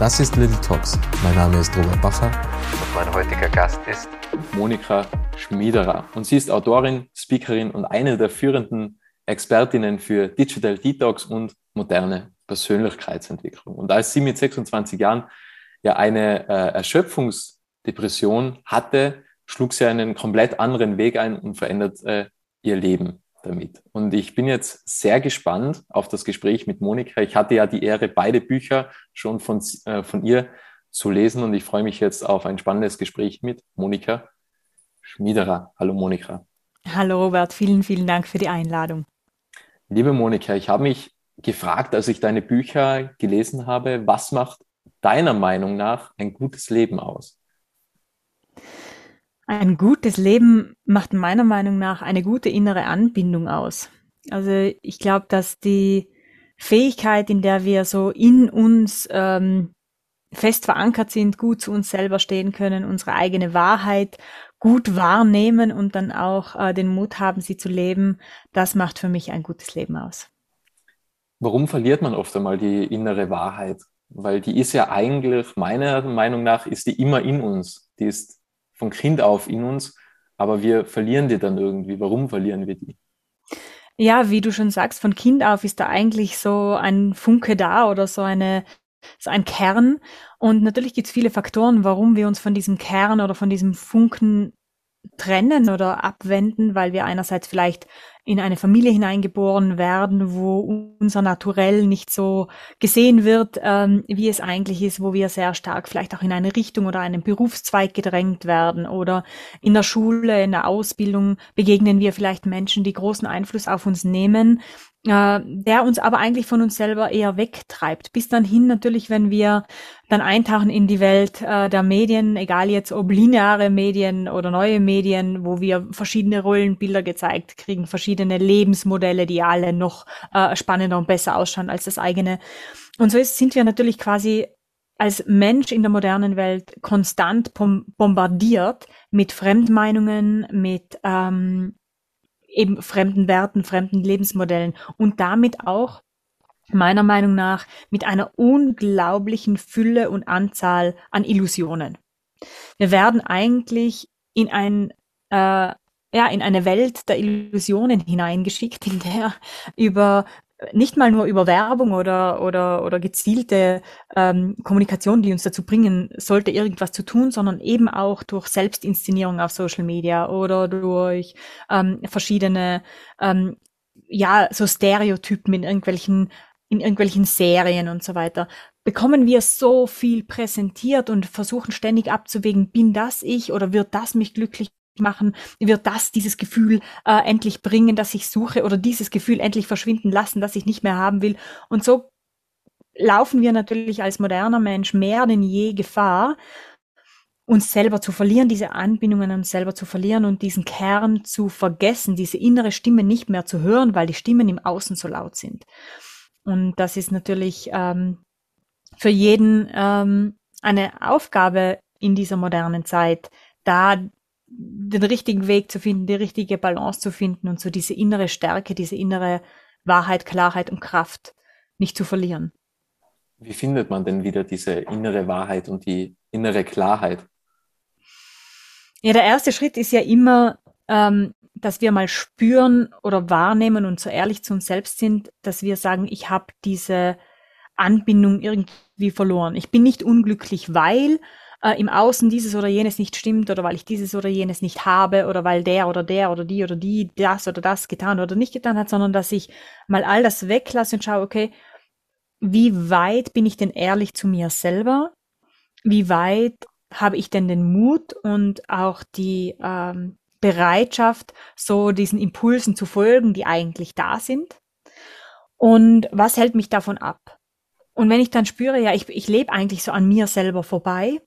Das ist Little Talks. Mein Name ist Robert Bacher und mein heutiger Gast ist Monika Schmiederer. Und sie ist Autorin, Speakerin und eine der führenden Expertinnen für Digital Detox und moderne Persönlichkeitsentwicklung. Und als sie mit 26 Jahren ja eine äh, Erschöpfungsdepression hatte, schlug sie einen komplett anderen Weg ein und verändert äh, ihr Leben damit. Und ich bin jetzt sehr gespannt auf das Gespräch mit Monika. Ich hatte ja die Ehre, beide Bücher schon von, äh, von ihr zu lesen und ich freue mich jetzt auf ein spannendes Gespräch mit Monika Schmiederer. Hallo Monika. Hallo Robert, vielen, vielen Dank für die Einladung. Liebe Monika, ich habe mich gefragt, als ich deine Bücher gelesen habe, was macht deiner Meinung nach ein gutes Leben aus? Ein gutes Leben macht meiner Meinung nach eine gute innere Anbindung aus. Also ich glaube, dass die Fähigkeit, in der wir so in uns ähm, fest verankert sind, gut zu uns selber stehen können, unsere eigene Wahrheit gut wahrnehmen und dann auch äh, den Mut haben, sie zu leben, das macht für mich ein gutes Leben aus. Warum verliert man oft einmal die innere Wahrheit? Weil die ist ja eigentlich, meiner Meinung nach, ist die immer in uns. Die ist von Kind auf in uns, aber wir verlieren die dann irgendwie. Warum verlieren wir die? Ja, wie du schon sagst, von Kind auf ist da eigentlich so ein Funke da oder so eine so ein Kern. Und natürlich gibt es viele Faktoren, warum wir uns von diesem Kern oder von diesem Funken trennen oder abwenden, weil wir einerseits vielleicht in eine Familie hineingeboren werden, wo unser Naturell nicht so gesehen wird, ähm, wie es eigentlich ist, wo wir sehr stark vielleicht auch in eine Richtung oder einen Berufszweig gedrängt werden oder in der Schule, in der Ausbildung begegnen wir vielleicht Menschen, die großen Einfluss auf uns nehmen, äh, der uns aber eigentlich von uns selber eher wegtreibt. Bis dann hin natürlich, wenn wir dann eintauchen in die Welt äh, der Medien, egal jetzt ob lineare Medien oder neue Medien, wo wir verschiedene Rollenbilder gezeigt kriegen, verschiedene Lebensmodelle, die alle noch äh, spannender und besser ausschauen als das eigene. Und so ist, sind wir natürlich quasi als Mensch in der modernen Welt konstant bombardiert mit Fremdmeinungen, mit ähm, eben fremden Werten, fremden Lebensmodellen und damit auch meiner Meinung nach mit einer unglaublichen Fülle und Anzahl an Illusionen. Wir werden eigentlich in ein äh, ja, in eine Welt der Illusionen hineingeschickt, in der über nicht mal nur über Werbung oder, oder, oder gezielte ähm, Kommunikation, die uns dazu bringen sollte, irgendwas zu tun, sondern eben auch durch Selbstinszenierung auf Social Media oder durch ähm, verschiedene, ähm, ja, so Stereotypen in irgendwelchen, in irgendwelchen Serien und so weiter. Bekommen wir so viel präsentiert und versuchen ständig abzuwägen, bin das ich oder wird das mich glücklich machen, wird das dieses Gefühl äh, endlich bringen, das ich suche oder dieses Gefühl endlich verschwinden lassen, das ich nicht mehr haben will. Und so laufen wir natürlich als moderner Mensch mehr denn je Gefahr, uns selber zu verlieren, diese Anbindungen an uns selber zu verlieren und diesen Kern zu vergessen, diese innere Stimme nicht mehr zu hören, weil die Stimmen im Außen so laut sind. Und das ist natürlich ähm, für jeden ähm, eine Aufgabe in dieser modernen Zeit, da den richtigen Weg zu finden, die richtige Balance zu finden und so diese innere Stärke, diese innere Wahrheit, Klarheit und Kraft nicht zu verlieren. Wie findet man denn wieder diese innere Wahrheit und die innere Klarheit? Ja, der erste Schritt ist ja immer, ähm, dass wir mal spüren oder wahrnehmen und so ehrlich zu uns selbst sind, dass wir sagen, ich habe diese Anbindung irgendwie verloren. Ich bin nicht unglücklich, weil, äh, im Außen dieses oder jenes nicht stimmt oder weil ich dieses oder jenes nicht habe oder weil der oder der oder die oder die das oder das getan oder nicht getan hat, sondern dass ich mal all das weglasse und schaue, okay, wie weit bin ich denn ehrlich zu mir selber? Wie weit habe ich denn den Mut und auch die ähm, Bereitschaft, so diesen Impulsen zu folgen, die eigentlich da sind? Und was hält mich davon ab? Und wenn ich dann spüre, ja, ich, ich lebe eigentlich so an mir selber vorbei,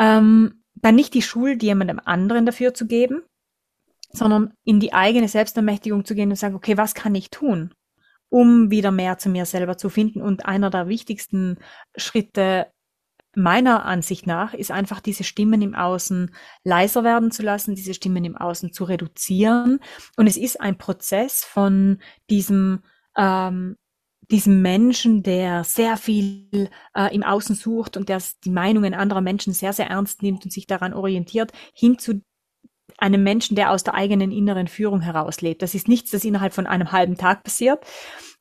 ähm, dann nicht die Schuld jemandem anderen dafür zu geben, sondern in die eigene Selbstermächtigung zu gehen und sagen, okay, was kann ich tun, um wieder mehr zu mir selber zu finden? Und einer der wichtigsten Schritte meiner Ansicht nach ist einfach diese Stimmen im Außen leiser werden zu lassen, diese Stimmen im Außen zu reduzieren. Und es ist ein Prozess von diesem ähm, diesem Menschen, der sehr viel äh, im Außen sucht und der die Meinungen anderer Menschen sehr, sehr ernst nimmt und sich daran orientiert, hin zu einem Menschen, der aus der eigenen inneren Führung herauslebt. Das ist nichts, das innerhalb von einem halben Tag passiert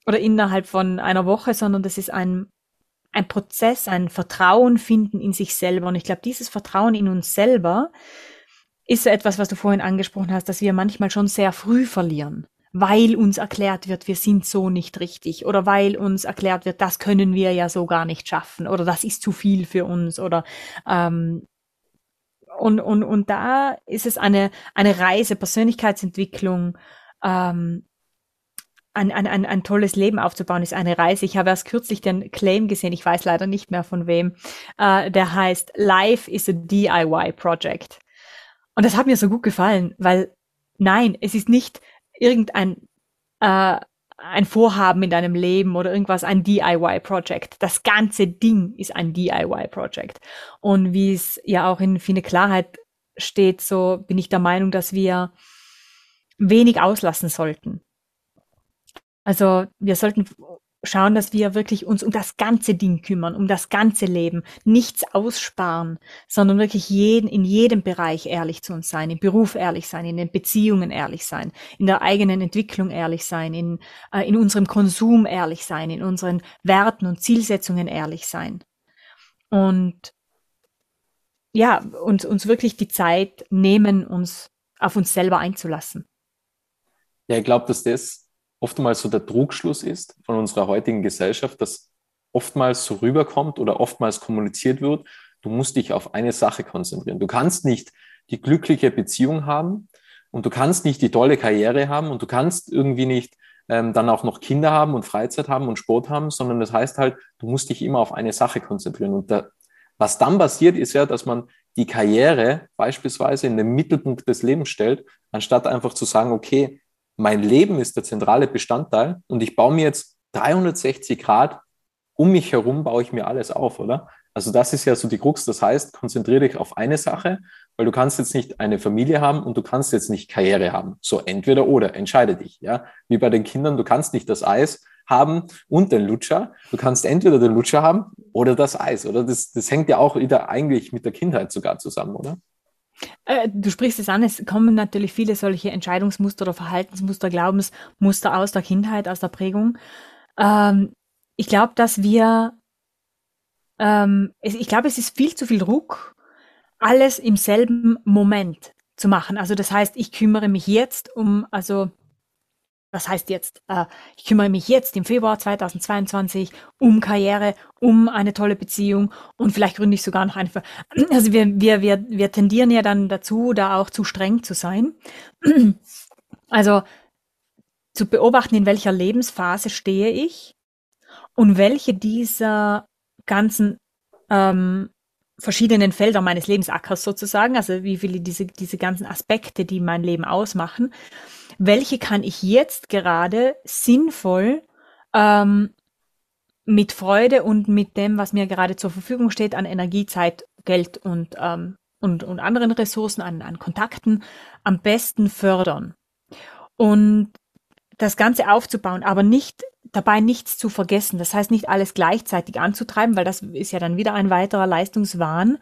oder innerhalb von einer Woche, sondern das ist ein, ein Prozess, ein Vertrauen finden in sich selber. Und ich glaube, dieses Vertrauen in uns selber ist so etwas, was du vorhin angesprochen hast, dass wir manchmal schon sehr früh verlieren weil uns erklärt wird, wir sind so nicht richtig oder weil uns erklärt wird, das können wir ja so gar nicht schaffen oder das ist zu viel für uns oder ähm, und, und, und da ist es eine, eine Reise, Persönlichkeitsentwicklung, ähm, ein, ein, ein, ein tolles Leben aufzubauen, ist eine Reise. Ich habe erst kürzlich den Claim gesehen, ich weiß leider nicht mehr von wem, äh, der heißt Life is a DIY Project. Und das hat mir so gut gefallen, weil nein, es ist nicht irgendein äh, ein Vorhaben in deinem Leben oder irgendwas, ein DIY-Project. Das ganze Ding ist ein DIY-Project. Und wie es ja auch in Fine Klarheit steht, so bin ich der Meinung, dass wir wenig auslassen sollten. Also wir sollten schauen, dass wir wirklich uns um das ganze Ding kümmern, um das ganze Leben, nichts aussparen, sondern wirklich jeden, in jedem Bereich ehrlich zu uns sein, im Beruf ehrlich sein, in den Beziehungen ehrlich sein, in der eigenen Entwicklung ehrlich sein, in, äh, in unserem Konsum ehrlich sein, in unseren Werten und Zielsetzungen ehrlich sein. Und ja, uns, uns wirklich die Zeit nehmen, uns auf uns selber einzulassen. Ja, ich glaube, dass das oftmals so der Trugschluss ist von unserer heutigen Gesellschaft, dass oftmals so rüberkommt oder oftmals kommuniziert wird, du musst dich auf eine Sache konzentrieren. Du kannst nicht die glückliche Beziehung haben und du kannst nicht die tolle Karriere haben und du kannst irgendwie nicht ähm, dann auch noch Kinder haben und Freizeit haben und Sport haben, sondern das heißt halt, du musst dich immer auf eine Sache konzentrieren. Und da, was dann passiert, ist ja, dass man die Karriere beispielsweise in den Mittelpunkt des Lebens stellt, anstatt einfach zu sagen, okay, mein Leben ist der zentrale Bestandteil und ich baue mir jetzt 360 Grad um mich herum, baue ich mir alles auf, oder? Also das ist ja so die Krux. Das heißt, konzentriere dich auf eine Sache, weil du kannst jetzt nicht eine Familie haben und du kannst jetzt nicht Karriere haben. So entweder oder, entscheide dich, ja. Wie bei den Kindern, du kannst nicht das Eis haben und den Lutscher. Du kannst entweder den Lutscher haben oder das Eis, oder? Das, das hängt ja auch wieder eigentlich mit der Kindheit sogar zusammen, oder? Äh, du sprichst es an, es kommen natürlich viele solche Entscheidungsmuster oder Verhaltensmuster, Glaubensmuster aus der Kindheit, aus der Prägung. Ähm, ich glaube, dass wir, ähm, ich glaube, es ist viel zu viel Druck, alles im selben Moment zu machen. Also das heißt, ich kümmere mich jetzt um, also was heißt jetzt, äh, ich kümmere mich jetzt im Februar 2022 um Karriere, um eine tolle Beziehung und vielleicht gründe ich sogar noch eine. Also wir, wir, wir, wir tendieren ja dann dazu, da auch zu streng zu sein. Also zu beobachten, in welcher Lebensphase stehe ich und welche dieser ganzen ähm, verschiedenen Felder meines Lebensackers sozusagen, also wie viele diese, diese ganzen Aspekte, die mein Leben ausmachen, welche kann ich jetzt gerade sinnvoll ähm, mit Freude und mit dem, was mir gerade zur Verfügung steht, an Energie, Zeit, Geld und, ähm, und, und anderen Ressourcen, an, an Kontakten am besten fördern. Und das Ganze aufzubauen, aber nicht dabei nichts zu vergessen. Das heißt, nicht alles gleichzeitig anzutreiben, weil das ist ja dann wieder ein weiterer Leistungswahn,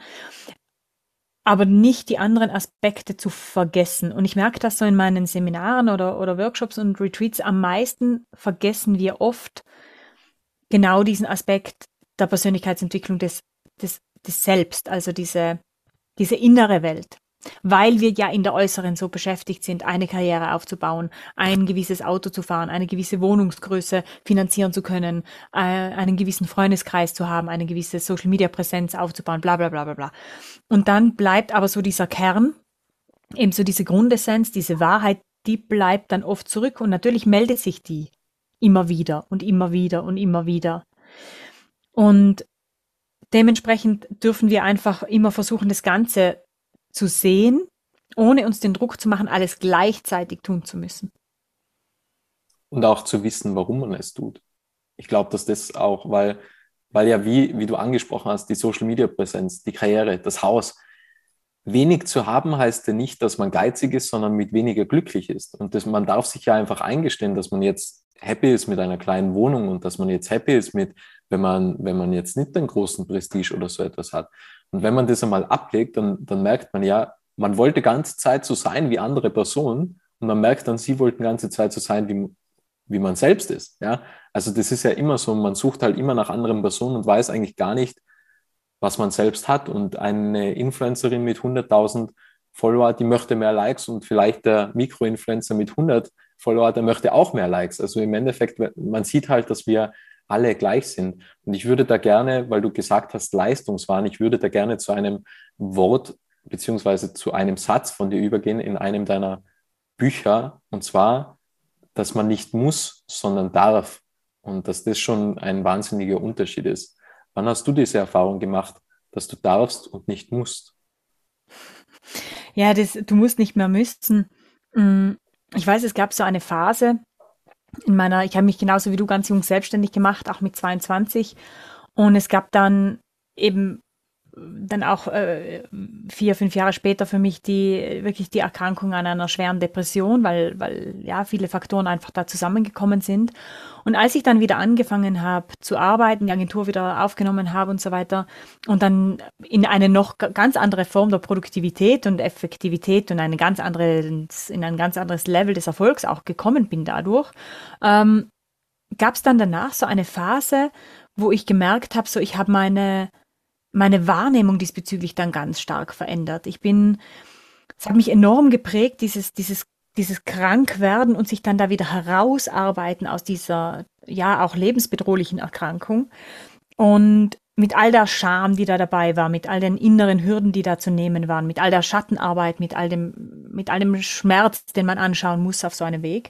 aber nicht die anderen Aspekte zu vergessen. Und ich merke das so in meinen Seminaren oder, oder Workshops und Retreats. Am meisten vergessen wir oft genau diesen Aspekt der Persönlichkeitsentwicklung des, des, des Selbst, also diese, diese innere Welt weil wir ja in der äußeren so beschäftigt sind, eine Karriere aufzubauen, ein gewisses Auto zu fahren, eine gewisse Wohnungsgröße finanzieren zu können, äh, einen gewissen Freundeskreis zu haben, eine gewisse Social-Media-Präsenz aufzubauen, bla bla bla bla bla. Und dann bleibt aber so dieser Kern, eben so diese Grundessenz, diese Wahrheit, die bleibt dann oft zurück und natürlich meldet sich die immer wieder und immer wieder und immer wieder. Und dementsprechend dürfen wir einfach immer versuchen, das Ganze zu sehen, ohne uns den Druck zu machen, alles gleichzeitig tun zu müssen. Und auch zu wissen, warum man es tut. Ich glaube, dass das auch, weil, weil ja, wie, wie du angesprochen hast, die Social Media Präsenz, die Karriere, das Haus, wenig zu haben heißt ja nicht, dass man geizig ist, sondern mit weniger glücklich ist. Und das, man darf sich ja einfach eingestehen, dass man jetzt happy ist mit einer kleinen Wohnung und dass man jetzt happy ist mit, wenn man, wenn man jetzt nicht den großen Prestige oder so etwas hat. Und wenn man das einmal ablegt, dann, dann merkt man ja, man wollte ganze Zeit so sein wie andere Personen und man merkt dann, sie wollten ganze Zeit so sein, wie, wie man selbst ist. Ja? Also das ist ja immer so, man sucht halt immer nach anderen Personen und weiß eigentlich gar nicht, was man selbst hat. Und eine Influencerin mit 100.000 Follower, die möchte mehr Likes und vielleicht der Mikroinfluencer mit 100 Follower, der möchte auch mehr Likes. Also im Endeffekt, man sieht halt, dass wir alle gleich sind. Und ich würde da gerne, weil du gesagt hast, Leistungswahn, ich würde da gerne zu einem Wort beziehungsweise zu einem Satz von dir übergehen in einem deiner Bücher. Und zwar, dass man nicht muss, sondern darf. Und dass das schon ein wahnsinniger Unterschied ist. Wann hast du diese Erfahrung gemacht, dass du darfst und nicht musst? Ja, das, du musst nicht mehr müssen. Mm, ich weiß, es gab so eine Phase in meiner, ich habe mich genauso wie du ganz jung selbstständig gemacht, auch mit 22. Und es gab dann eben dann auch äh, vier, fünf Jahre später für mich die wirklich die Erkrankung an einer schweren Depression, weil, weil ja viele Faktoren einfach da zusammengekommen sind. Und als ich dann wieder angefangen habe zu arbeiten, die Agentur wieder aufgenommen habe und so weiter und dann in eine noch ganz andere Form der Produktivität und Effektivität und eine ganz andere, in ein ganz anderes Level des Erfolgs auch gekommen bin dadurch, ähm, gab es dann danach so eine Phase, wo ich gemerkt habe, so ich habe meine meine Wahrnehmung diesbezüglich dann ganz stark verändert. Ich bin, es hat mich enorm geprägt, dieses, dieses, dieses Krankwerden und sich dann da wieder herausarbeiten aus dieser, ja, auch lebensbedrohlichen Erkrankung. Und mit all der Scham, die da dabei war, mit all den inneren Hürden, die da zu nehmen waren, mit all der Schattenarbeit, mit all dem, mit all dem Schmerz, den man anschauen muss auf so einem Weg.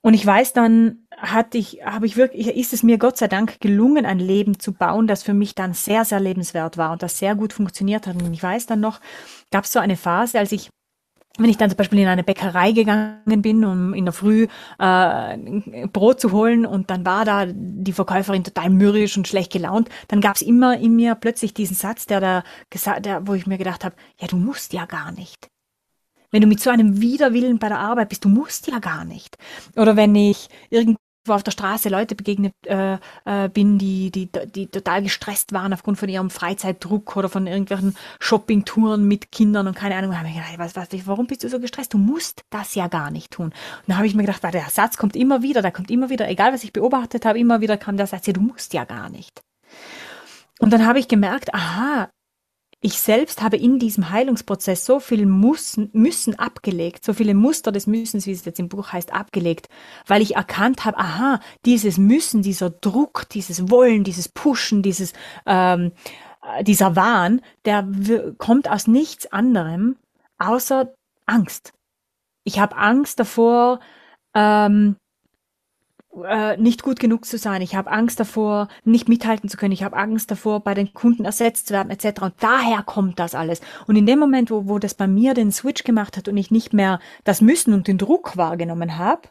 Und ich weiß dann, hatte ich, habe ich wirklich, ist es mir Gott sei Dank gelungen, ein Leben zu bauen, das für mich dann sehr, sehr lebenswert war und das sehr gut funktioniert hat. Und ich weiß dann noch, gab es so eine Phase, als ich wenn ich dann zum Beispiel in eine Bäckerei gegangen bin, um in der Früh äh, Brot zu holen und dann war da die Verkäuferin total mürrisch und schlecht gelaunt, dann gab es immer in mir plötzlich diesen Satz, der da gesagt, der, wo ich mir gedacht habe, ja, du musst ja gar nicht. Wenn du mit so einem Widerwillen bei der Arbeit bist, du musst ja gar nicht. Oder wenn ich irgendwo auf der Straße Leute begegnet äh, äh, bin, die, die, die total gestresst waren aufgrund von ihrem Freizeitdruck oder von irgendwelchen Shoppingtouren mit Kindern und keine Ahnung. Da habe ich gedacht, was, was, warum bist du so gestresst? Du musst das ja gar nicht tun. Und da habe ich mir gedacht, weil der Satz kommt immer wieder, der kommt immer wieder, egal was ich beobachtet habe, immer wieder kam der Satz, ja, du musst ja gar nicht. Und dann habe ich gemerkt, aha, ich selbst habe in diesem Heilungsprozess so viel Müssen, Müssen abgelegt, so viele Muster des Müssens, wie es jetzt im Buch heißt, abgelegt, weil ich erkannt habe, aha, dieses Müssen, dieser Druck, dieses Wollen, dieses Pushen, dieses, ähm, äh, dieser Wahn, der kommt aus nichts anderem außer Angst. Ich habe Angst davor, ähm, äh, nicht gut genug zu sein. Ich habe Angst davor, nicht mithalten zu können. Ich habe Angst davor, bei den Kunden ersetzt zu werden, etc. Und daher kommt das alles. Und in dem Moment, wo, wo das bei mir den Switch gemacht hat und ich nicht mehr das Müssen und den Druck wahrgenommen habe,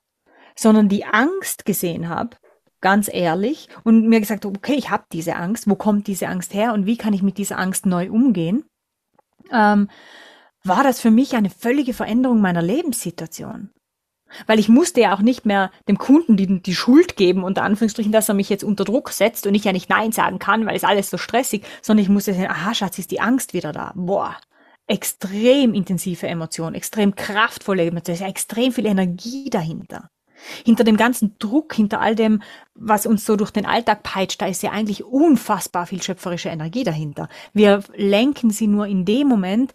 sondern die Angst gesehen habe, ganz ehrlich, und mir gesagt, okay, ich habe diese Angst, wo kommt diese Angst her und wie kann ich mit dieser Angst neu umgehen, ähm, war das für mich eine völlige Veränderung meiner Lebenssituation. Weil ich musste ja auch nicht mehr dem Kunden die, die Schuld geben, unter Anführungsstrichen, dass er mich jetzt unter Druck setzt und ich ja nicht Nein sagen kann, weil es alles so stressig, sondern ich musste sagen, aha, Schatz, ist die Angst wieder da. Boah, extrem intensive Emotion, extrem kraftvolle Emotion, ist ja extrem viel Energie dahinter. Hinter dem ganzen Druck, hinter all dem, was uns so durch den Alltag peitscht, da ist ja eigentlich unfassbar viel schöpferische Energie dahinter. Wir lenken sie nur in dem Moment,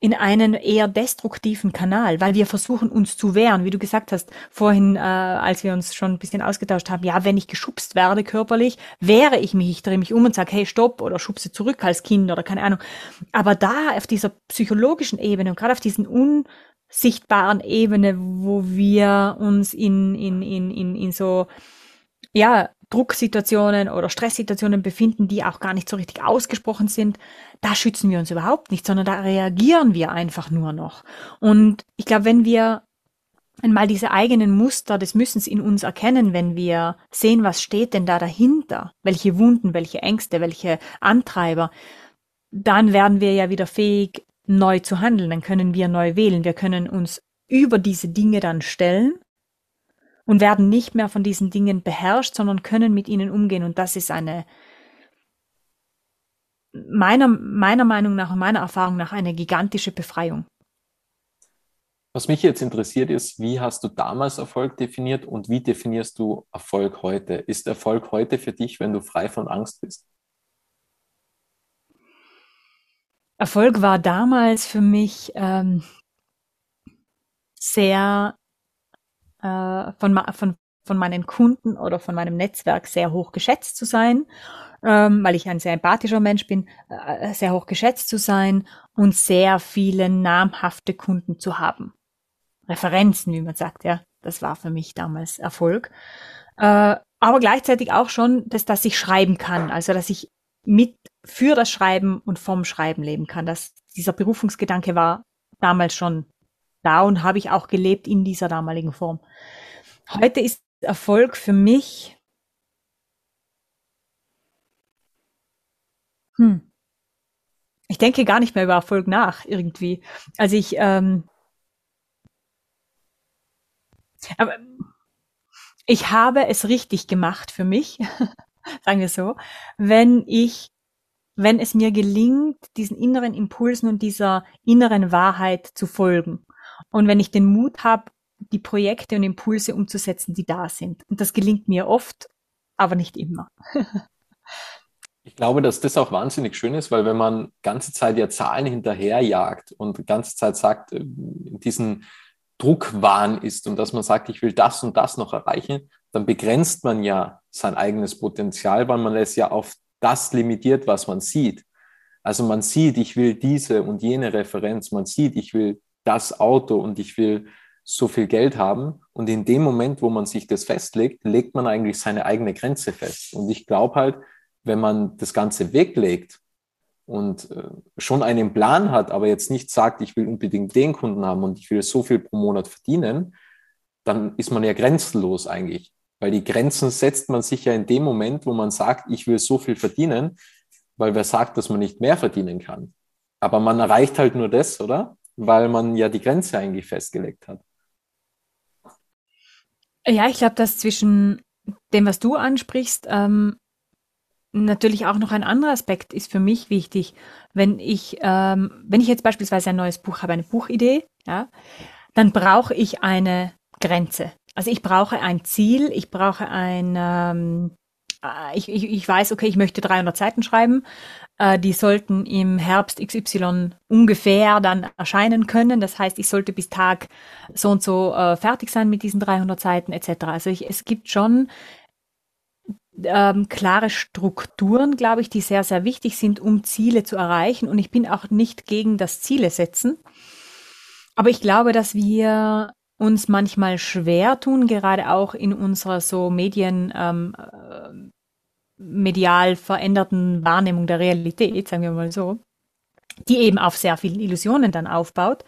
in einen eher destruktiven Kanal, weil wir versuchen, uns zu wehren. Wie du gesagt hast vorhin, äh, als wir uns schon ein bisschen ausgetauscht haben, ja, wenn ich geschubst werde körperlich, wehre ich mich, ich drehe mich um und sage, hey, stopp, oder schubse zurück als Kind oder keine Ahnung. Aber da auf dieser psychologischen Ebene und gerade auf diesen unsichtbaren Ebene, wo wir uns in, in, in, in, in so ja, Drucksituationen oder Stresssituationen befinden, die auch gar nicht so richtig ausgesprochen sind, da schützen wir uns überhaupt nicht, sondern da reagieren wir einfach nur noch. Und ich glaube, wenn wir einmal diese eigenen Muster des Müssens in uns erkennen, wenn wir sehen, was steht denn da dahinter, welche Wunden, welche Ängste, welche Antreiber, dann werden wir ja wieder fähig, neu zu handeln, dann können wir neu wählen, wir können uns über diese Dinge dann stellen und werden nicht mehr von diesen Dingen beherrscht, sondern können mit ihnen umgehen. Und das ist eine, meiner, meiner Meinung nach und meiner Erfahrung nach, eine gigantische Befreiung. Was mich jetzt interessiert ist, wie hast du damals Erfolg definiert und wie definierst du Erfolg heute? Ist Erfolg heute für dich, wenn du frei von Angst bist? Erfolg war damals für mich ähm, sehr äh, von, von, von meinen Kunden oder von meinem Netzwerk sehr hoch geschätzt zu sein, ähm, weil ich ein sehr empathischer Mensch bin, äh, sehr hoch geschätzt zu sein und sehr viele namhafte Kunden zu haben. Referenzen, wie man sagt, ja. Das war für mich damals Erfolg. Äh, aber gleichzeitig auch schon, dass, dass ich schreiben kann, also dass ich mit für das Schreiben und vom Schreiben leben kann. Das, dieser Berufungsgedanke war damals schon da und habe ich auch gelebt in dieser damaligen Form. Heute ist Erfolg für mich hm, ich denke gar nicht mehr über Erfolg nach irgendwie. Also ich ähm, aber ich habe es richtig gemacht für mich, sagen wir so, wenn ich wenn es mir gelingt, diesen inneren Impulsen und dieser inneren Wahrheit zu folgen. Und wenn ich den Mut habe, die Projekte und Impulse umzusetzen, die da sind. Und das gelingt mir oft, aber nicht immer. ich glaube, dass das auch wahnsinnig schön ist, weil wenn man ganze Zeit ja Zahlen hinterherjagt und ganze Zeit sagt, äh, diesen Druckwahn ist und dass man sagt, ich will das und das noch erreichen, dann begrenzt man ja sein eigenes Potenzial, weil man es ja auf das limitiert, was man sieht. Also man sieht, ich will diese und jene Referenz, man sieht, ich will das Auto und ich will so viel Geld haben. Und in dem Moment, wo man sich das festlegt, legt man eigentlich seine eigene Grenze fest. Und ich glaube halt, wenn man das Ganze weglegt und äh, schon einen Plan hat, aber jetzt nicht sagt, ich will unbedingt den Kunden haben und ich will so viel pro Monat verdienen, dann ist man ja grenzenlos eigentlich. Weil die Grenzen setzt man sich ja in dem Moment, wo man sagt, ich will so viel verdienen, weil wer sagt, dass man nicht mehr verdienen kann. Aber man erreicht halt nur das, oder? Weil man ja die Grenze eigentlich festgelegt hat. Ja, ich glaube, dass zwischen dem, was du ansprichst, ähm, natürlich auch noch ein anderer Aspekt ist für mich wichtig. Wenn ich, ähm, wenn ich jetzt beispielsweise ein neues Buch habe, eine Buchidee, ja, dann brauche ich eine Grenze. Also ich brauche ein Ziel, ich brauche ein, ähm, äh, ich, ich, ich weiß, okay, ich möchte 300 Seiten schreiben. Äh, die sollten im Herbst XY ungefähr dann erscheinen können. Das heißt, ich sollte bis Tag so und so äh, fertig sein mit diesen 300 Seiten etc. Also ich, es gibt schon ähm, klare Strukturen, glaube ich, die sehr, sehr wichtig sind, um Ziele zu erreichen. Und ich bin auch nicht gegen das Ziele setzen. Aber ich glaube, dass wir uns manchmal schwer tun, gerade auch in unserer so Medien, ähm, äh, medial veränderten Wahrnehmung der Realität, sagen wir mal so, die eben auf sehr vielen Illusionen dann aufbaut,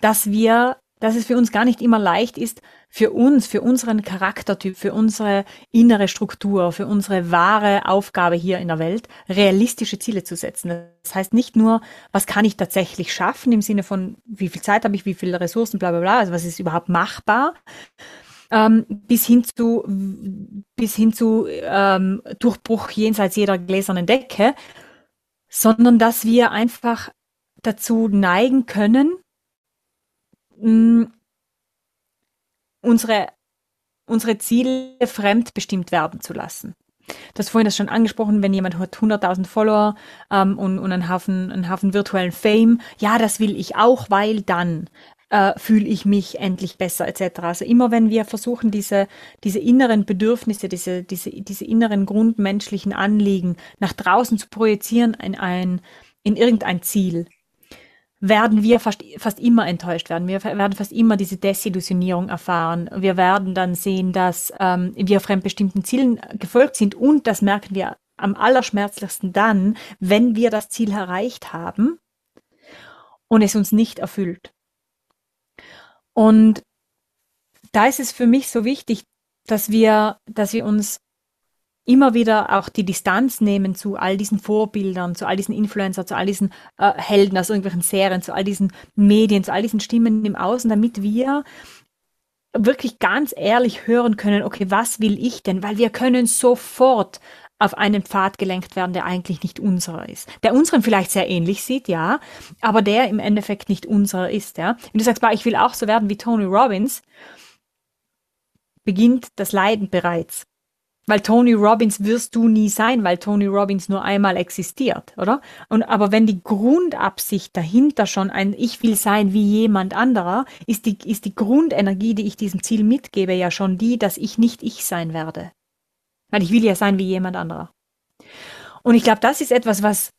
dass wir, dass es für uns gar nicht immer leicht ist, für uns, für unseren Charaktertyp, für unsere innere Struktur, für unsere wahre Aufgabe hier in der Welt, realistische Ziele zu setzen. Das heißt nicht nur, was kann ich tatsächlich schaffen im Sinne von, wie viel Zeit habe ich, wie viele Ressourcen, bla bla bla, also was ist überhaupt machbar, ähm, bis hin zu, bis hin zu ähm, Durchbruch jenseits jeder gläsernen Decke, sondern dass wir einfach dazu neigen können, unsere, unsere Ziele fremdbestimmt werden zu lassen. Du hast vorhin das schon angesprochen, wenn jemand hat 100.000 Follower ähm, und, und einen Haufen, einen Haufen virtuellen Fame, ja, das will ich auch, weil dann äh, fühle ich mich endlich besser etc. Also immer wenn wir versuchen, diese, diese inneren Bedürfnisse, diese, diese, diese inneren grundmenschlichen Anliegen nach draußen zu projizieren in, ein, in irgendein Ziel, werden wir fast, fast immer enttäuscht werden. Wir werden fast immer diese Desillusionierung erfahren. Wir werden dann sehen, dass ähm, wir fremdbestimmten Zielen gefolgt sind und das merken wir am allerschmerzlichsten dann, wenn wir das Ziel erreicht haben und es uns nicht erfüllt. Und da ist es für mich so wichtig, dass wir, dass wir uns immer wieder auch die Distanz nehmen zu all diesen Vorbildern, zu all diesen Influencer, zu all diesen äh, Helden aus irgendwelchen Serien, zu all diesen Medien, zu all diesen Stimmen im Außen, damit wir wirklich ganz ehrlich hören können, okay, was will ich denn? Weil wir können sofort auf einen Pfad gelenkt werden, der eigentlich nicht unserer ist. Der unseren vielleicht sehr ähnlich sieht, ja, aber der im Endeffekt nicht unserer ist, ja. Wenn du sagst, ich will auch so werden wie Tony Robbins, beginnt das Leiden bereits. Weil Tony Robbins wirst du nie sein, weil Tony Robbins nur einmal existiert, oder? Und aber wenn die Grundabsicht dahinter schon ein Ich will sein wie jemand anderer, ist die, ist die Grundenergie, die ich diesem Ziel mitgebe, ja schon die, dass ich nicht ich sein werde. Weil ich will ja sein wie jemand anderer. Und ich glaube, das ist etwas, was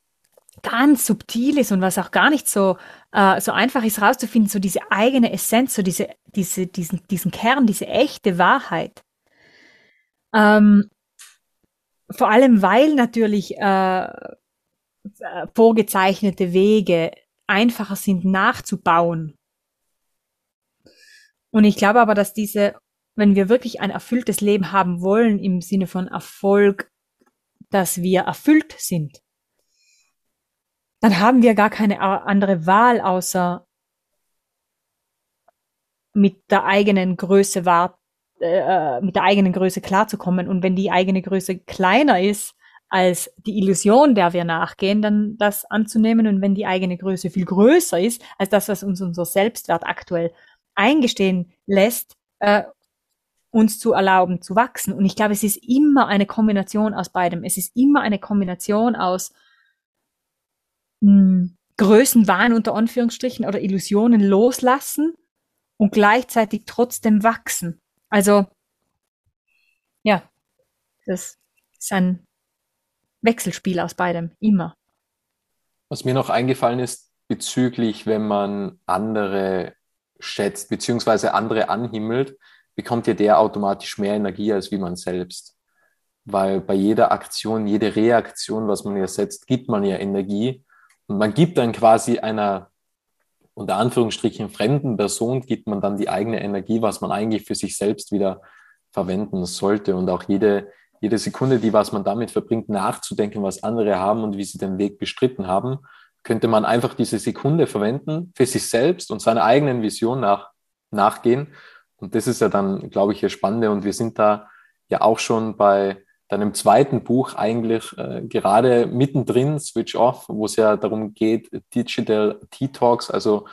ganz subtil ist und was auch gar nicht so, äh, so einfach ist rauszufinden, so diese eigene Essenz, so diese, diese, diesen, diesen Kern, diese echte Wahrheit. Ähm, vor allem, weil natürlich äh, vorgezeichnete Wege einfacher sind nachzubauen. Und ich glaube aber, dass diese, wenn wir wirklich ein erfülltes Leben haben wollen im Sinne von Erfolg, dass wir erfüllt sind, dann haben wir gar keine andere Wahl, außer mit der eigenen Größe war, äh, mit der eigenen Größe klarzukommen. Und wenn die eigene Größe kleiner ist als die Illusion, der wir nachgehen, dann das anzunehmen. Und wenn die eigene Größe viel größer ist als das, was uns unser Selbstwert aktuell eingestehen lässt, äh, uns zu erlauben zu wachsen. Und ich glaube, es ist immer eine Kombination aus beidem. Es ist immer eine Kombination aus mh, hm, Größenwahn unter Anführungsstrichen oder Illusionen loslassen und gleichzeitig trotzdem wachsen. Also, ja, das ist ein Wechselspiel aus beidem, immer. Was mir noch eingefallen ist bezüglich, wenn man andere schätzt, beziehungsweise andere anhimmelt, bekommt ja der automatisch mehr Energie als wie man selbst. Weil bei jeder Aktion, jede Reaktion, was man ja setzt, gibt man ja Energie. Und man gibt dann quasi einer unter Anführungsstrichen fremden Person gibt man dann die eigene Energie, was man eigentlich für sich selbst wieder verwenden sollte. Und auch jede, jede Sekunde, die was man damit verbringt, nachzudenken, was andere haben und wie sie den Weg bestritten haben, könnte man einfach diese Sekunde verwenden für sich selbst und seiner eigenen Vision nach, nachgehen. Und das ist ja dann, glaube ich, das Spannende. Und wir sind da ja auch schon bei deinem zweiten Buch eigentlich äh, gerade mittendrin, Switch Off, wo es ja darum geht, Digital Detox, also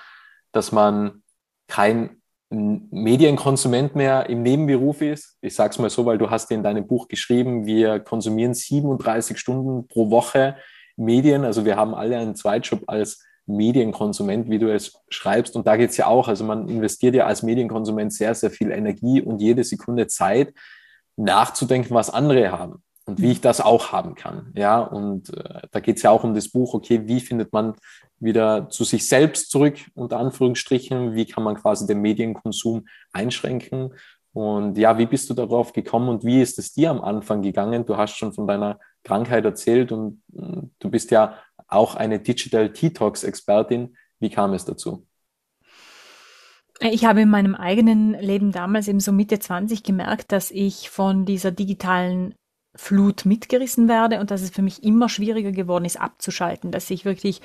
dass man kein Medienkonsument mehr im Nebenberuf ist. Ich sage es mal so, weil du hast in deinem Buch geschrieben, wir konsumieren 37 Stunden pro Woche Medien. Also wir haben alle einen Zweitjob als Medienkonsument, wie du es schreibst. Und da geht es ja auch. Also man investiert ja als Medienkonsument sehr, sehr viel Energie und jede Sekunde Zeit nachzudenken, was andere haben und wie ich das auch haben kann. Ja, und äh, da geht es ja auch um das Buch, okay, wie findet man wieder zu sich selbst zurück, unter Anführungsstrichen, wie kann man quasi den Medienkonsum einschränken. Und ja, wie bist du darauf gekommen und wie ist es dir am Anfang gegangen? Du hast schon von deiner Krankheit erzählt und äh, du bist ja auch eine Digital Detox-Expertin. Wie kam es dazu? Ich habe in meinem eigenen Leben damals eben so Mitte 20 gemerkt, dass ich von dieser digitalen Flut mitgerissen werde und dass es für mich immer schwieriger geworden ist, abzuschalten, dass ich wirklich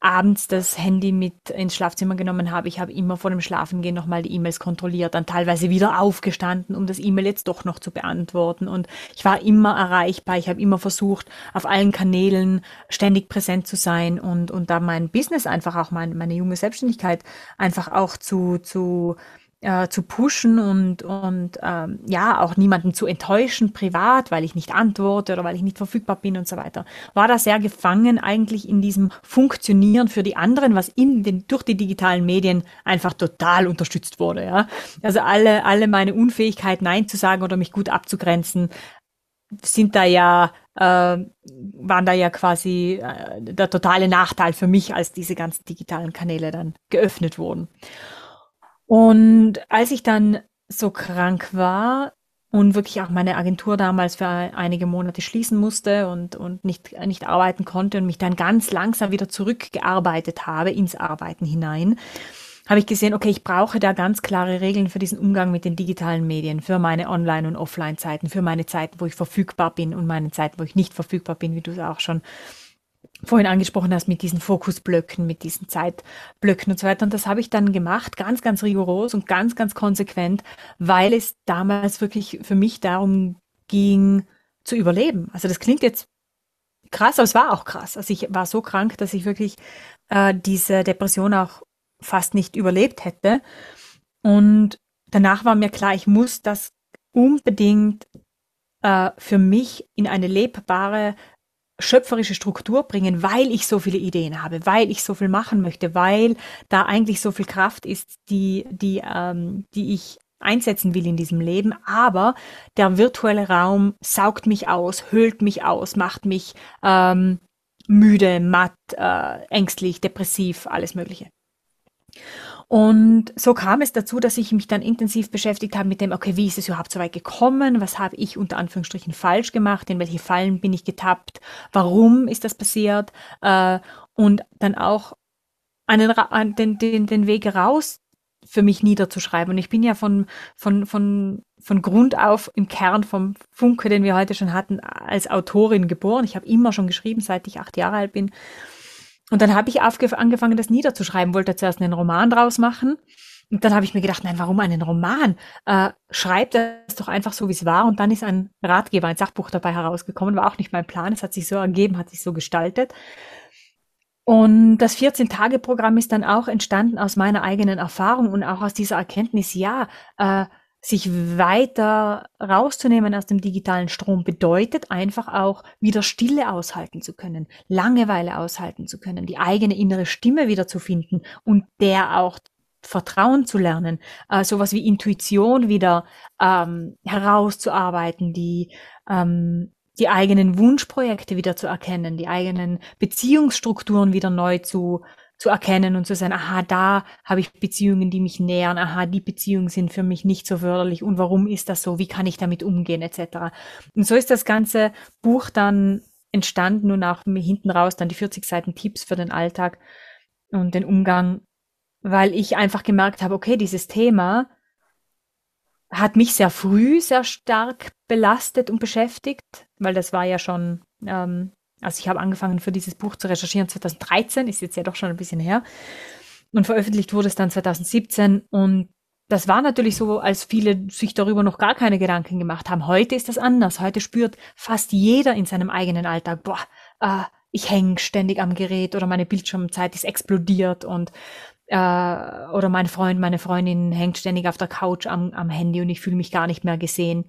abends das Handy mit ins Schlafzimmer genommen habe. Ich habe immer vor dem Schlafengehen nochmal die E-Mails kontrolliert, dann teilweise wieder aufgestanden, um das E-Mail jetzt doch noch zu beantworten. Und ich war immer erreichbar. Ich habe immer versucht, auf allen Kanälen ständig präsent zu sein und, und da mein Business einfach auch mein, meine junge Selbstständigkeit einfach auch zu, zu äh, zu pushen und, und ähm, ja, auch niemanden zu enttäuschen privat, weil ich nicht antworte oder weil ich nicht verfügbar bin und so weiter. War da sehr gefangen eigentlich in diesem Funktionieren für die anderen, was in den, durch die digitalen Medien einfach total unterstützt wurde. Ja? Also alle, alle meine Unfähigkeit, Nein zu sagen oder mich gut abzugrenzen, sind da ja, äh, waren da ja quasi äh, der totale Nachteil für mich, als diese ganzen digitalen Kanäle dann geöffnet wurden. Und als ich dann so krank war und wirklich auch meine Agentur damals für einige Monate schließen musste und, und nicht, nicht arbeiten konnte und mich dann ganz langsam wieder zurückgearbeitet habe ins Arbeiten hinein, habe ich gesehen, okay, ich brauche da ganz klare Regeln für diesen Umgang mit den digitalen Medien, für meine Online- und Offline-Zeiten, für meine Zeiten, wo ich verfügbar bin und meine Zeiten, wo ich nicht verfügbar bin, wie du es auch schon vorhin angesprochen hast, mit diesen Fokusblöcken, mit diesen Zeitblöcken und so weiter. Und das habe ich dann gemacht, ganz, ganz rigoros und ganz, ganz konsequent, weil es damals wirklich für mich darum ging, zu überleben. Also das klingt jetzt krass, aber es war auch krass. Also ich war so krank, dass ich wirklich äh, diese Depression auch fast nicht überlebt hätte. Und danach war mir klar, ich muss das unbedingt äh, für mich in eine lebbare, schöpferische Struktur bringen, weil ich so viele Ideen habe, weil ich so viel machen möchte, weil da eigentlich so viel Kraft ist, die, die, ähm, die ich einsetzen will in diesem Leben. Aber der virtuelle Raum saugt mich aus, höhlt mich aus, macht mich ähm, müde, matt, äh, ängstlich, depressiv, alles Mögliche. Und so kam es dazu, dass ich mich dann intensiv beschäftigt habe mit dem, okay, wie ist es überhaupt so weit gekommen? Was habe ich unter Anführungsstrichen falsch gemacht? In welche Fallen bin ich getappt? Warum ist das passiert? Äh, und dann auch einen, den, den, den Weg raus für mich niederzuschreiben. Und ich bin ja von, von, von, von Grund auf im Kern vom Funke, den wir heute schon hatten, als Autorin geboren. Ich habe immer schon geschrieben, seit ich acht Jahre alt bin. Und dann habe ich angefangen, das niederzuschreiben, wollte zuerst einen Roman draus machen. Und dann habe ich mir gedacht, nein, warum einen Roman? Äh, schreib das doch einfach so, wie es war. Und dann ist ein Ratgeber, ein Sachbuch dabei herausgekommen. War auch nicht mein Plan. Es hat sich so ergeben, hat sich so gestaltet. Und das 14-Tage-Programm ist dann auch entstanden aus meiner eigenen Erfahrung und auch aus dieser Erkenntnis, ja, äh, sich weiter rauszunehmen aus dem digitalen Strom bedeutet einfach auch wieder Stille aushalten zu können, Langeweile aushalten zu können, die eigene innere Stimme wieder zu finden und der auch Vertrauen zu lernen, äh, sowas wie Intuition wieder ähm, herauszuarbeiten, die ähm, die eigenen Wunschprojekte wieder zu erkennen, die eigenen Beziehungsstrukturen wieder neu zu zu erkennen und zu sagen, aha, da habe ich Beziehungen, die mich nähern, aha, die Beziehungen sind für mich nicht so förderlich und warum ist das so, wie kann ich damit umgehen, etc. Und so ist das ganze Buch dann entstanden und auch hinten raus dann die 40 Seiten Tipps für den Alltag und den Umgang, weil ich einfach gemerkt habe, okay, dieses Thema hat mich sehr früh sehr stark belastet und beschäftigt, weil das war ja schon ähm, also ich habe angefangen für dieses Buch zu recherchieren 2013, ist jetzt ja doch schon ein bisschen her. Und veröffentlicht wurde es dann 2017. Und das war natürlich so, als viele sich darüber noch gar keine Gedanken gemacht haben. Heute ist das anders. Heute spürt fast jeder in seinem eigenen Alltag, boah, äh, ich hänge ständig am Gerät oder meine Bildschirmzeit ist explodiert und äh, oder mein Freund, meine Freundin hängt ständig auf der Couch am, am Handy und ich fühle mich gar nicht mehr gesehen.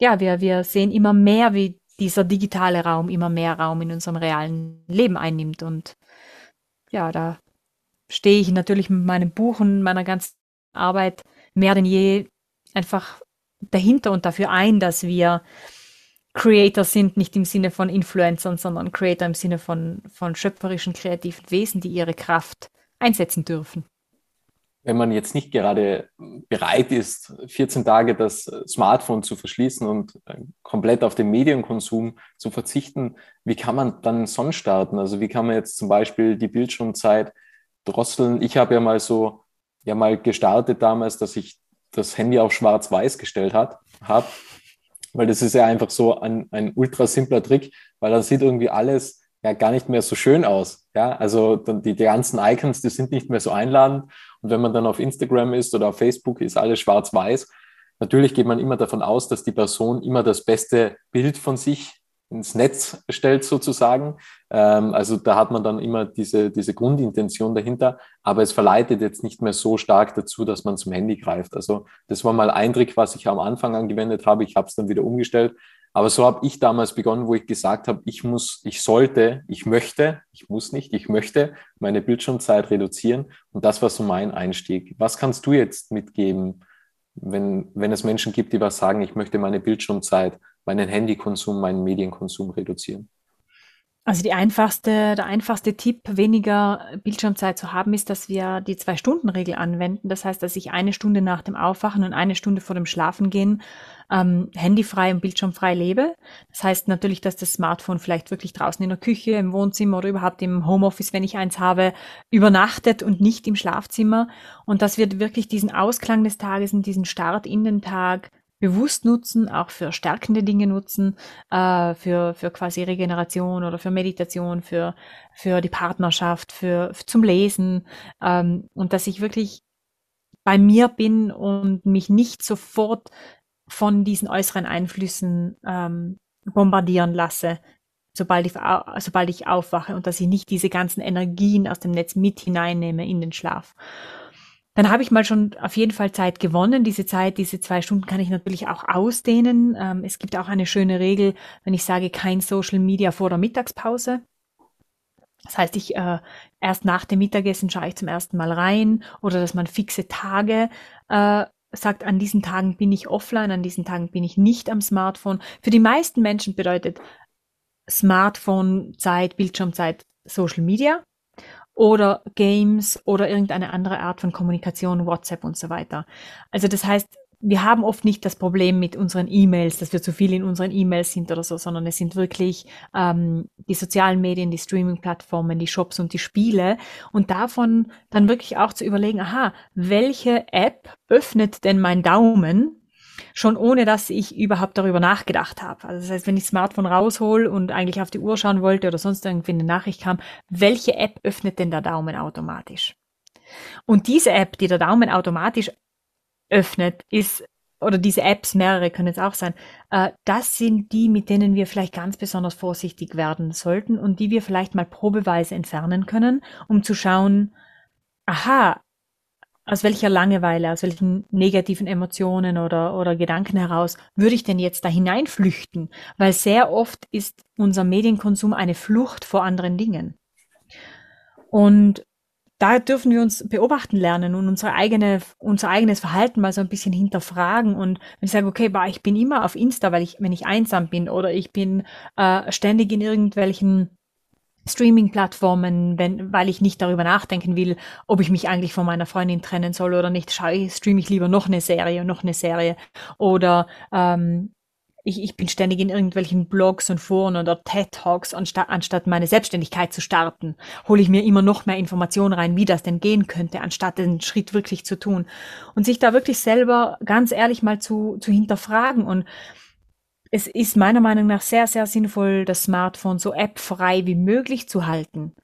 Ja, wir, wir sehen immer mehr, wie dieser digitale Raum immer mehr Raum in unserem realen Leben einnimmt. Und ja, da stehe ich natürlich mit meinem Buch und meiner ganzen Arbeit mehr denn je einfach dahinter und dafür ein, dass wir Creator sind, nicht im Sinne von Influencern, sondern Creator im Sinne von, von schöpferischen, kreativen Wesen, die ihre Kraft einsetzen dürfen wenn man jetzt nicht gerade bereit ist, 14 Tage das Smartphone zu verschließen und äh, komplett auf den Medienkonsum zu verzichten, wie kann man dann sonst starten? Also wie kann man jetzt zum Beispiel die Bildschirmzeit drosseln? Ich habe ja mal so, ja mal gestartet damals, dass ich das Handy auf schwarz-weiß gestellt habe, weil das ist ja einfach so ein, ein ultra simpler Trick, weil dann sieht irgendwie alles ja gar nicht mehr so schön aus. Ja, also die, die ganzen Icons, die sind nicht mehr so einladend. Und wenn man dann auf Instagram ist oder auf Facebook, ist alles schwarz-weiß. Natürlich geht man immer davon aus, dass die Person immer das beste Bild von sich ins Netz stellt sozusagen. Ähm, also da hat man dann immer diese, diese Grundintention dahinter, aber es verleitet jetzt nicht mehr so stark dazu, dass man zum Handy greift. Also das war mal ein Trick, was ich am Anfang angewendet habe. Ich habe es dann wieder umgestellt. Aber so habe ich damals begonnen, wo ich gesagt habe, ich muss, ich sollte, ich möchte, ich muss nicht, ich möchte meine Bildschirmzeit reduzieren. Und das war so mein Einstieg. Was kannst du jetzt mitgeben, wenn, wenn es Menschen gibt, die was sagen, ich möchte meine Bildschirmzeit meinen Handykonsum, meinen Medienkonsum reduzieren? Also die einfachste, der einfachste Tipp, weniger Bildschirmzeit zu haben, ist, dass wir die Zwei-Stunden-Regel anwenden. Das heißt, dass ich eine Stunde nach dem Aufwachen und eine Stunde vor dem Schlafengehen ähm, handyfrei und bildschirmfrei lebe. Das heißt natürlich, dass das Smartphone vielleicht wirklich draußen in der Küche, im Wohnzimmer oder überhaupt im Homeoffice, wenn ich eins habe, übernachtet und nicht im Schlafzimmer. Und dass wir wirklich diesen Ausklang des Tages und diesen Start in den Tag bewusst nutzen, auch für stärkende Dinge nutzen, äh, für, für quasi Regeneration oder für Meditation, für, für die Partnerschaft, für, für zum Lesen ähm, und dass ich wirklich bei mir bin und mich nicht sofort von diesen äußeren Einflüssen ähm, bombardieren lasse, sobald ich, sobald ich aufwache und dass ich nicht diese ganzen Energien aus dem Netz mit hineinnehme in den Schlaf dann habe ich mal schon auf jeden Fall Zeit gewonnen. Diese Zeit, diese zwei Stunden kann ich natürlich auch ausdehnen. Ähm, es gibt auch eine schöne Regel, wenn ich sage, kein Social Media vor der Mittagspause. Das heißt, ich äh, erst nach dem Mittagessen schaue ich zum ersten Mal rein oder dass man fixe Tage äh, sagt, an diesen Tagen bin ich offline, an diesen Tagen bin ich nicht am Smartphone. Für die meisten Menschen bedeutet Smartphone-Zeit, Bildschirmzeit Social Media oder Games oder irgendeine andere Art von Kommunikation, WhatsApp und so weiter. Also das heißt, wir haben oft nicht das Problem mit unseren E-Mails, dass wir zu viel in unseren E-Mails sind oder so, sondern es sind wirklich ähm, die sozialen Medien, die Streaming-Plattformen, die Shops und die Spiele. Und davon dann wirklich auch zu überlegen, aha, welche App öffnet denn mein Daumen schon ohne dass ich überhaupt darüber nachgedacht habe. Also das heißt, wenn ich Smartphone raushol und eigentlich auf die Uhr schauen wollte oder sonst irgendwie eine Nachricht kam, welche App öffnet denn der Daumen automatisch? Und diese App, die der Daumen automatisch öffnet, ist oder diese Apps, mehrere können es auch sein, äh, das sind die, mit denen wir vielleicht ganz besonders vorsichtig werden sollten und die wir vielleicht mal probeweise entfernen können, um zu schauen, aha, aus welcher Langeweile, aus welchen negativen Emotionen oder, oder Gedanken heraus würde ich denn jetzt da hineinflüchten? Weil sehr oft ist unser Medienkonsum eine Flucht vor anderen Dingen. Und da dürfen wir uns beobachten lernen und unsere eigene, unser eigenes Verhalten mal so ein bisschen hinterfragen. Und wenn ich sage, okay, bah, ich bin immer auf Insta, weil ich, wenn ich einsam bin oder ich bin äh, ständig in irgendwelchen Streaming-Plattformen, wenn, weil ich nicht darüber nachdenken will, ob ich mich eigentlich von meiner Freundin trennen soll oder nicht, schaue, streame ich lieber noch eine Serie und noch eine Serie. Oder ähm, ich, ich bin ständig in irgendwelchen Blogs und Foren oder TED-Talks, anstatt, anstatt meine Selbstständigkeit zu starten, hole ich mir immer noch mehr Informationen rein, wie das denn gehen könnte, anstatt den Schritt wirklich zu tun. Und sich da wirklich selber ganz ehrlich mal zu, zu hinterfragen und es ist meiner Meinung nach sehr, sehr sinnvoll, das Smartphone so appfrei wie möglich zu halten.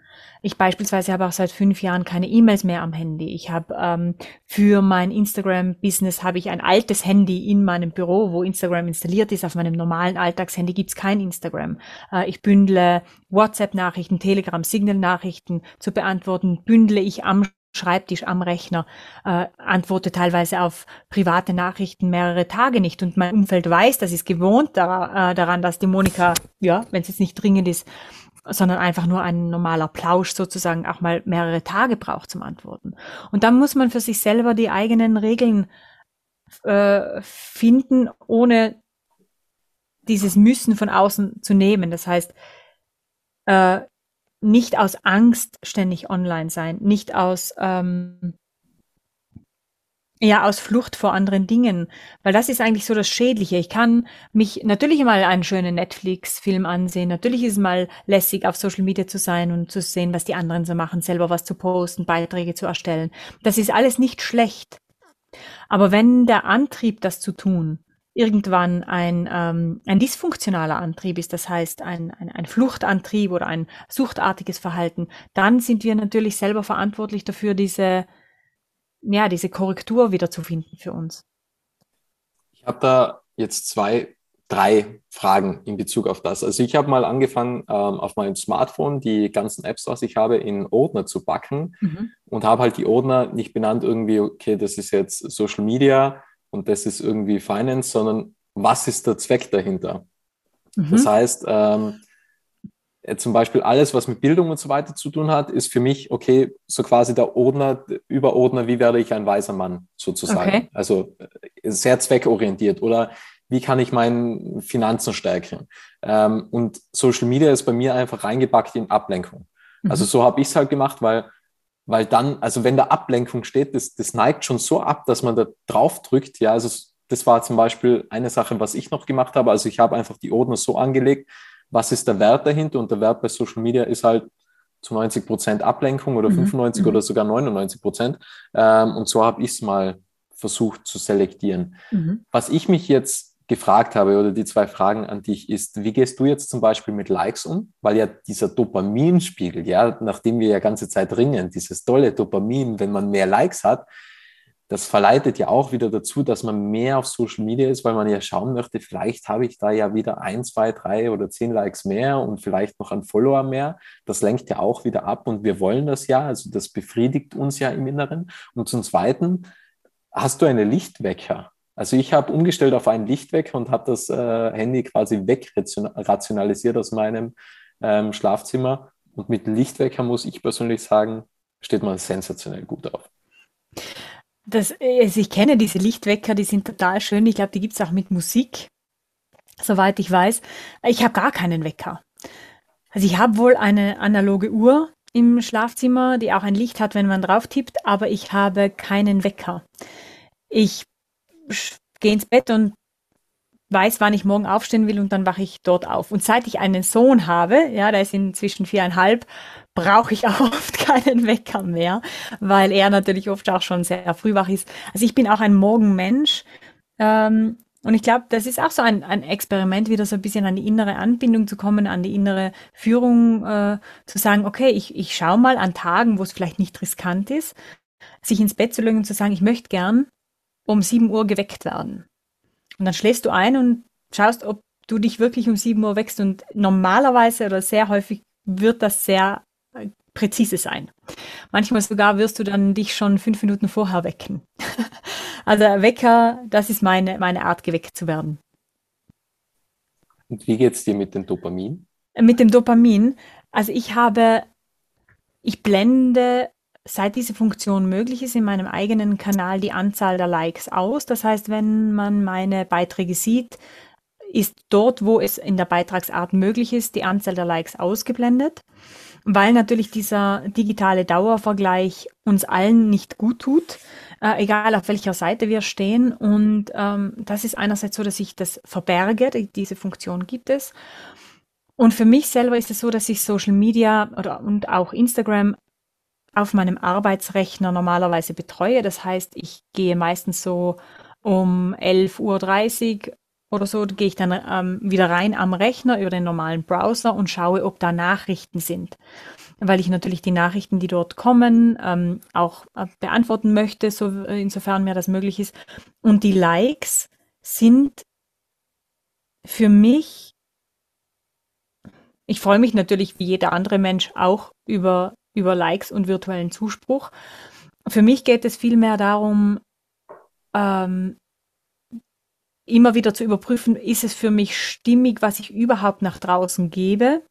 Ich beispielsweise habe auch seit fünf Jahren keine E-Mails mehr am Handy. Ich habe ähm, für mein Instagram-Business habe ich ein altes Handy in meinem Büro, wo Instagram installiert ist. Auf meinem normalen Alltagshandy gibt's kein Instagram. Äh, ich bündle WhatsApp-Nachrichten, Telegram, Signal-Nachrichten zu beantworten, bündle ich am Schreibtisch am Rechner, äh, antworte teilweise auf private Nachrichten mehrere Tage nicht und mein Umfeld weiß, das ist gewohnt dar äh, daran, dass die Monika, ja, wenn es jetzt nicht dringend ist, sondern einfach nur ein normaler Plausch sozusagen auch mal mehrere Tage braucht zum Antworten. Und dann muss man für sich selber die eigenen Regeln äh, finden, ohne dieses Müssen von außen zu nehmen. Das heißt, äh, nicht aus Angst ständig online sein, nicht aus ähm, ja aus Flucht vor anderen Dingen, weil das ist eigentlich so das Schädliche. Ich kann mich natürlich mal einen schönen Netflix-Film ansehen. Natürlich ist es mal lässig, auf Social Media zu sein und zu sehen, was die anderen so machen, selber was zu posten, Beiträge zu erstellen. Das ist alles nicht schlecht. Aber wenn der Antrieb, das zu tun, irgendwann ein, ähm, ein dysfunktionaler Antrieb ist, das heißt ein, ein, ein Fluchtantrieb oder ein suchtartiges Verhalten, dann sind wir natürlich selber verantwortlich dafür, diese, ja, diese Korrektur wiederzufinden für uns. Ich habe da jetzt zwei, drei Fragen in Bezug auf das. Also ich habe mal angefangen, ähm, auf meinem Smartphone die ganzen Apps, was ich habe, in Ordner zu packen mhm. und habe halt die Ordner nicht benannt irgendwie, okay, das ist jetzt Social Media, und das ist irgendwie Finance, sondern was ist der Zweck dahinter? Mhm. Das heißt, ähm, zum Beispiel alles, was mit Bildung und so weiter zu tun hat, ist für mich, okay, so quasi der Ordner, Überordner, wie werde ich ein weiser Mann sozusagen. Okay. Also äh, sehr zweckorientiert. Oder wie kann ich meine Finanzen stärken. Ähm, und Social Media ist bei mir einfach reingepackt in Ablenkung. Mhm. Also so habe ich es halt gemacht, weil, weil dann, also wenn da Ablenkung steht, das, das neigt schon so ab, dass man da drauf drückt. Ja, also das war zum Beispiel eine Sache, was ich noch gemacht habe. Also ich habe einfach die Ordner so angelegt, was ist der Wert dahinter? Und der Wert bei Social Media ist halt zu 90 Prozent Ablenkung oder 95 mhm. oder sogar 99 Prozent. Ähm, und so habe ich es mal versucht zu selektieren. Mhm. Was ich mich jetzt gefragt habe oder die zwei Fragen an dich ist, wie gehst du jetzt zum Beispiel mit Likes um? Weil ja dieser Dopaminspiegel, ja, nachdem wir ja ganze Zeit ringen, dieses tolle Dopamin, wenn man mehr Likes hat, das verleitet ja auch wieder dazu, dass man mehr auf Social Media ist, weil man ja schauen möchte, vielleicht habe ich da ja wieder ein, zwei, drei oder zehn Likes mehr und vielleicht noch ein Follower mehr. Das lenkt ja auch wieder ab und wir wollen das ja, also das befriedigt uns ja im Inneren. Und zum Zweiten, hast du eine Lichtwecker? Also ich habe umgestellt auf einen Lichtwecker und habe das äh, Handy quasi wegrationalisiert aus meinem ähm, Schlafzimmer. Und mit Lichtwecker muss ich persönlich sagen, steht man sensationell gut auf. Das, also ich kenne diese Lichtwecker, die sind total schön. Ich glaube, die gibt es auch mit Musik, soweit ich weiß. Ich habe gar keinen Wecker. Also ich habe wohl eine analoge Uhr im Schlafzimmer, die auch ein Licht hat, wenn man drauf tippt, aber ich habe keinen Wecker. Ich gehe ins Bett und weiß, wann ich morgen aufstehen will und dann wache ich dort auf. Und seit ich einen Sohn habe, ja, der ist inzwischen viereinhalb, brauche ich auch oft keinen Wecker mehr, weil er natürlich oft auch schon sehr früh wach ist. Also ich bin auch ein Morgenmensch. Ähm, und ich glaube, das ist auch so ein, ein Experiment, wieder so ein bisschen an die innere Anbindung zu kommen, an die innere Führung, äh, zu sagen, okay, ich, ich schaue mal an Tagen, wo es vielleicht nicht riskant ist, sich ins Bett zu legen und zu sagen, ich möchte gern um sieben Uhr geweckt werden. Und dann schläfst du ein und schaust, ob du dich wirklich um sieben Uhr wächst. Und normalerweise oder sehr häufig wird das sehr äh, präzise sein. Manchmal sogar wirst du dann dich schon fünf Minuten vorher wecken. also Wecker, das ist meine, meine Art, geweckt zu werden. Und wie geht's dir mit dem Dopamin? Mit dem Dopamin. Also ich habe, ich blende seit diese Funktion möglich ist, in meinem eigenen Kanal die Anzahl der Likes aus. Das heißt, wenn man meine Beiträge sieht, ist dort, wo es in der Beitragsart möglich ist, die Anzahl der Likes ausgeblendet, weil natürlich dieser digitale Dauervergleich uns allen nicht gut tut, äh, egal auf welcher Seite wir stehen. Und ähm, das ist einerseits so, dass ich das verberge, diese Funktion gibt es. Und für mich selber ist es so, dass ich Social Media oder und auch Instagram auf meinem Arbeitsrechner normalerweise betreue. Das heißt, ich gehe meistens so um 11.30 Uhr oder so, gehe ich dann ähm, wieder rein am Rechner über den normalen Browser und schaue, ob da Nachrichten sind. Weil ich natürlich die Nachrichten, die dort kommen, ähm, auch äh, beantworten möchte, so, insofern mir das möglich ist. Und die Likes sind für mich ich freue mich natürlich wie jeder andere Mensch auch über über Likes und virtuellen Zuspruch. Für mich geht es vielmehr darum, ähm, immer wieder zu überprüfen, ist es für mich stimmig, was ich überhaupt nach draußen gebe,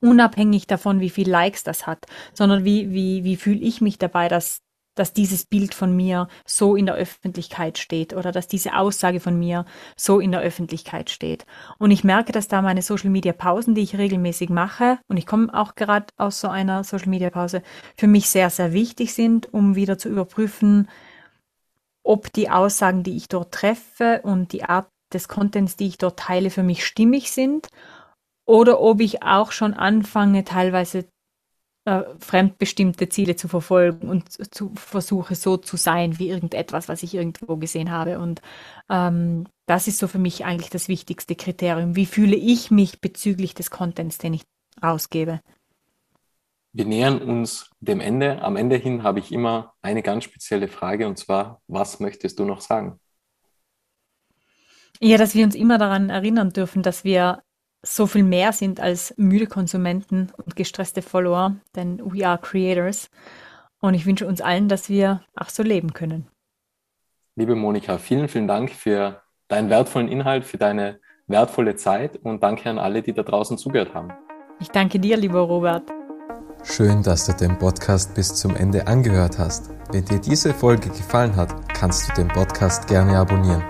unabhängig davon, wie viel Likes das hat, sondern wie, wie, wie fühle ich mich dabei, dass dass dieses Bild von mir so in der Öffentlichkeit steht oder dass diese Aussage von mir so in der Öffentlichkeit steht. Und ich merke, dass da meine Social Media Pausen, die ich regelmäßig mache, und ich komme auch gerade aus so einer Social Media Pause, für mich sehr, sehr wichtig sind, um wieder zu überprüfen, ob die Aussagen, die ich dort treffe und die Art des Contents, die ich dort teile, für mich stimmig sind oder ob ich auch schon anfange, teilweise äh, fremdbestimmte Ziele zu verfolgen und zu versuche so zu sein wie irgendetwas, was ich irgendwo gesehen habe. Und ähm, das ist so für mich eigentlich das wichtigste Kriterium. Wie fühle ich mich bezüglich des Contents, den ich rausgebe? Wir nähern uns dem Ende. Am Ende hin habe ich immer eine ganz spezielle Frage und zwar, was möchtest du noch sagen? Ja, dass wir uns immer daran erinnern dürfen, dass wir so viel mehr sind als müde Konsumenten und gestresste Follower, denn we are creators. Und ich wünsche uns allen, dass wir auch so leben können. Liebe Monika, vielen, vielen Dank für deinen wertvollen Inhalt, für deine wertvolle Zeit und danke an alle, die da draußen zugehört haben. Ich danke dir, lieber Robert. Schön, dass du den Podcast bis zum Ende angehört hast. Wenn dir diese Folge gefallen hat, kannst du den Podcast gerne abonnieren.